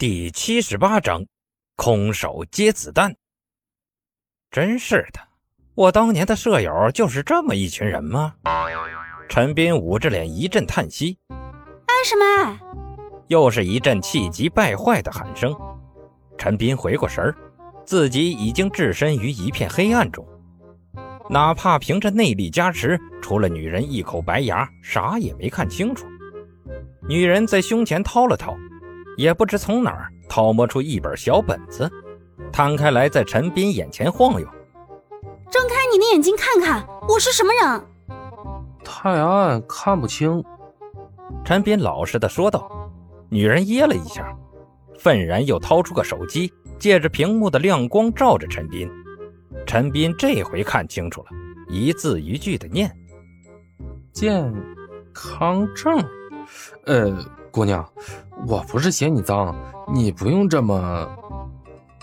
第七十八章，空手接子弹。真是的，我当年的舍友就是这么一群人吗？陈斌捂着脸一阵叹息。爱什么爱？又是一阵气急败坏的喊声。陈斌回过神儿，自己已经置身于一片黑暗中，哪怕凭着内力加持，除了女人一口白牙，啥也没看清楚。女人在胸前掏了掏。也不知从哪儿掏摸出一本小本子，摊开来在陈斌眼前晃悠。睁开你的眼睛看看，我是什么人？太暗看不清。陈斌老实的说道。女人噎了一下，愤然又掏出个手机，借着屏幕的亮光照着陈斌。陈斌这回看清楚了，一字一句的念：“健康证。”呃，姑娘。我不是嫌你脏，你不用这么。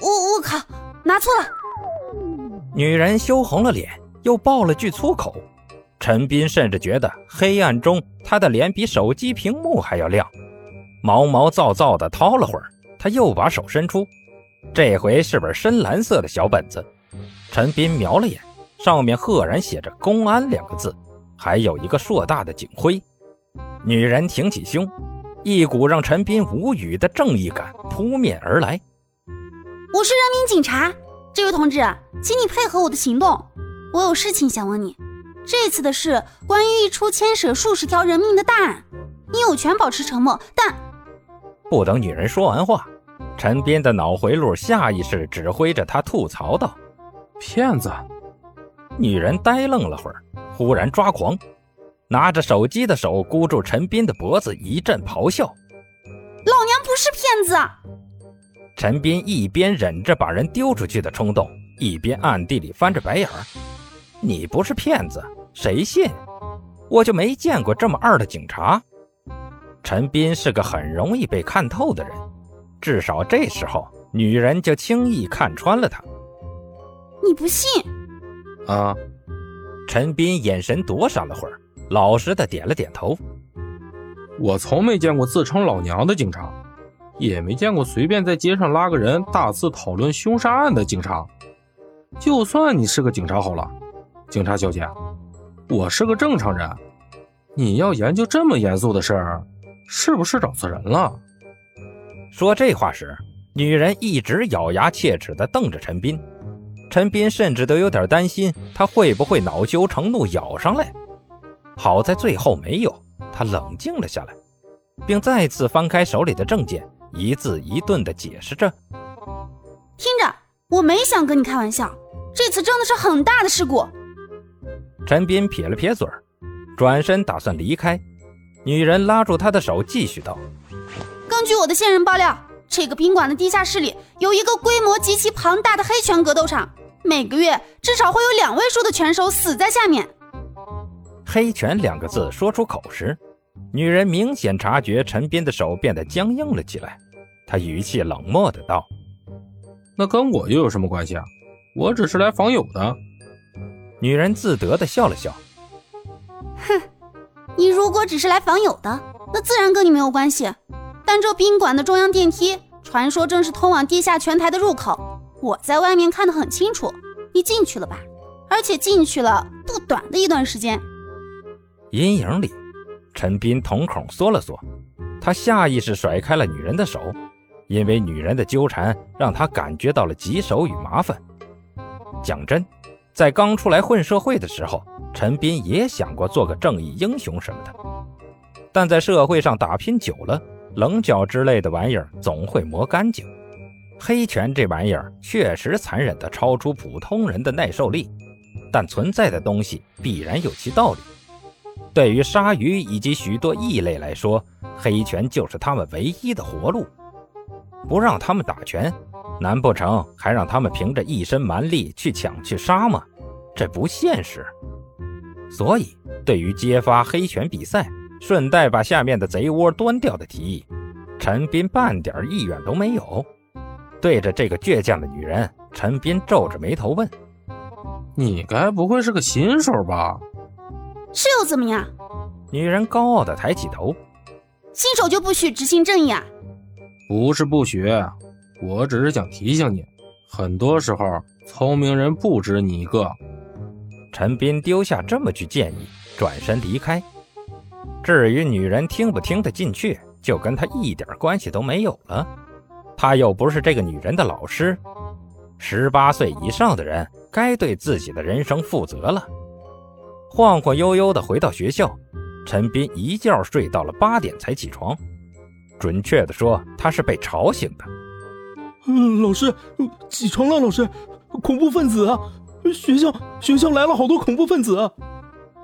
我我靠，拿错了！女人羞红了脸，又爆了句粗口。陈斌甚至觉得黑暗中她的脸比手机屏幕还要亮。毛毛躁躁地掏了会儿，他又把手伸出，这回是本深蓝色的小本子。陈斌瞄了眼，上面赫然写着“公安”两个字，还有一个硕大的警徽。女人挺起胸。一股让陈斌无语的正义感扑面而来。我是人民警察，这位同志，请你配合我的行动。我有事情想问你。这次的事关于一出牵涉数十条人命的大案，你有权保持沉默。但不等女人说完话，陈斌的脑回路下意识指挥着他吐槽道：“骗子！”女人呆愣了会儿，忽然抓狂。拿着手机的手箍住陈斌的脖子，一阵咆哮：“老娘不是骗子！”陈斌一边忍着把人丢出去的冲动，一边暗地里翻着白眼儿：“你不是骗子，谁信？我就没见过这么二的警察。”陈斌是个很容易被看透的人，至少这时候女人就轻易看穿了他。你不信？啊！陈斌眼神躲闪了会儿。老实的点了点头。我从没见过自称老娘的警察，也没见过随便在街上拉个人大肆讨论凶杀案的警察。就算你是个警察好了，警察小姐，我是个正常人。你要研究这么严肃的事儿，是不是找错人了？说这话时，女人一直咬牙切齿地瞪着陈斌。陈斌甚至都有点担心，她会不会恼羞成怒咬上来。好在最后没有，他冷静了下来，并再次翻开手里的证件，一字一顿地解释着：“听着，我没想跟你开玩笑，这次真的是很大的事故。”陈斌撇了撇嘴，转身打算离开，女人拉住他的手，继续道：“根据我的线人爆料，这个宾馆的地下室里有一个规模极其庞大的黑拳格斗场，每个月至少会有两位数的拳手死在下面。”黑拳两个字说出口时，女人明显察觉陈斌的手变得僵硬了起来。她语气冷漠的道：“那跟我又有什么关系啊？我只是来访友的。”女人自得的笑了笑：“哼，你如果只是来访友的，那自然跟你没有关系。但这宾馆的中央电梯，传说正是通往地下拳台的入口。我在外面看得很清楚，你进去了吧？而且进去了不短的一段时间。”阴影里，陈斌瞳孔缩了缩，他下意识甩开了女人的手，因为女人的纠缠让他感觉到了棘手与麻烦。讲真，在刚出来混社会的时候，陈斌也想过做个正义英雄什么的，但在社会上打拼久了，棱角之类的玩意儿总会磨干净。黑拳这玩意儿确实残忍的超出普通人的耐受力，但存在的东西必然有其道理。对于鲨鱼以及许多异类来说，黑拳就是他们唯一的活路。不让他们打拳，难不成还让他们凭着一身蛮力去抢去杀吗？这不现实。所以，对于揭发黑拳比赛，顺带把下面的贼窝端掉的提议，陈斌半点意愿都没有。对着这个倔强的女人，陈斌皱着眉头问：“你该不会是个新手吧？”是又怎么样？女人高傲的抬起头。新手就不许执行正义啊？不是不许，我只是想提醒你，很多时候聪明人不止你一个。陈斌丢下这么句建议，转身离开。至于女人听不听得进去，就跟他一点关系都没有了。他又不是这个女人的老师。十八岁以上的人该对自己的人生负责了。晃晃悠悠地回到学校，陈斌一觉睡到了八点才起床。准确的说，他是被吵醒的。嗯，老师，起床了，老师，恐怖分子啊！学校学校来了好多恐怖分子啊。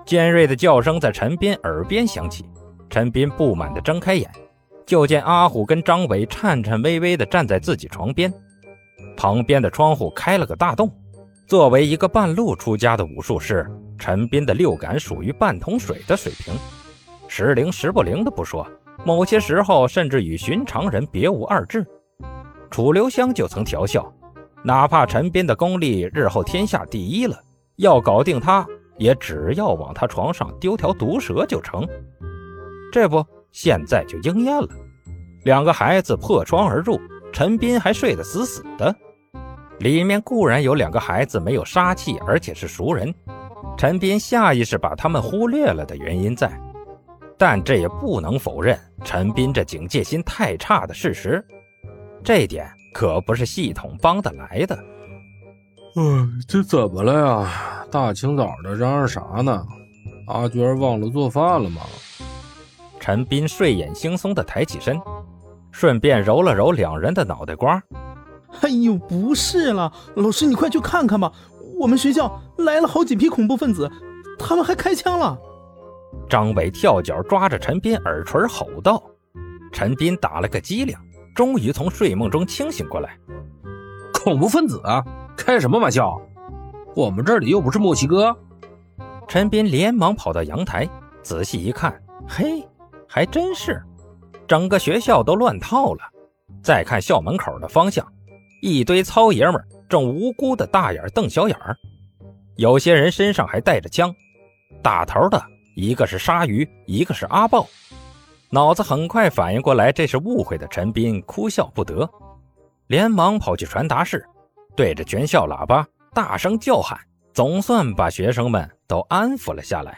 尖锐的叫声在陈斌耳边响起，陈斌不满地睁开眼，就见阿虎跟张伟颤颤巍巍地站在自己床边，旁边的窗户开了个大洞。作为一个半路出家的武术师，陈斌的六感属于半桶水的水平，时灵时不灵的不说，某些时候甚至与寻常人别无二致。楚留香就曾调笑，哪怕陈斌的功力日后天下第一了，要搞定他。也只要往他床上丢条毒蛇就成，这不现在就应验了。两个孩子破窗而入，陈斌还睡得死死的。里面固然有两个孩子没有杀气，而且是熟人，陈斌下意识把他们忽略了的原因在，但这也不能否认陈斌这警戒心太差的事实。这点可不是系统帮得来的。嗯，这怎么了呀？大清早的嚷嚷啥呢？阿娟忘了做饭了吗？陈斌睡眼惺忪地抬起身，顺便揉了揉两人的脑袋瓜。哎呦，不是了，老师你快去看看吧，我们学校来了好几批恐怖分子，他们还开枪了。张伟跳脚抓着陈斌耳垂吼道。陈斌打了个激灵，终于从睡梦中清醒过来。恐怖分子啊！开什么玩笑！我们这里又不是墨西哥。陈斌连忙跑到阳台，仔细一看，嘿，还真是，整个学校都乱套了。再看校门口的方向，一堆糙爷们正无辜的大眼瞪小眼儿，有些人身上还带着枪。打头的一个是鲨鱼，一个是阿豹。脑子很快反应过来这是误会的陈斌哭笑不得，连忙跑去传达室。对着全校喇叭大声叫喊，总算把学生们都安抚了下来。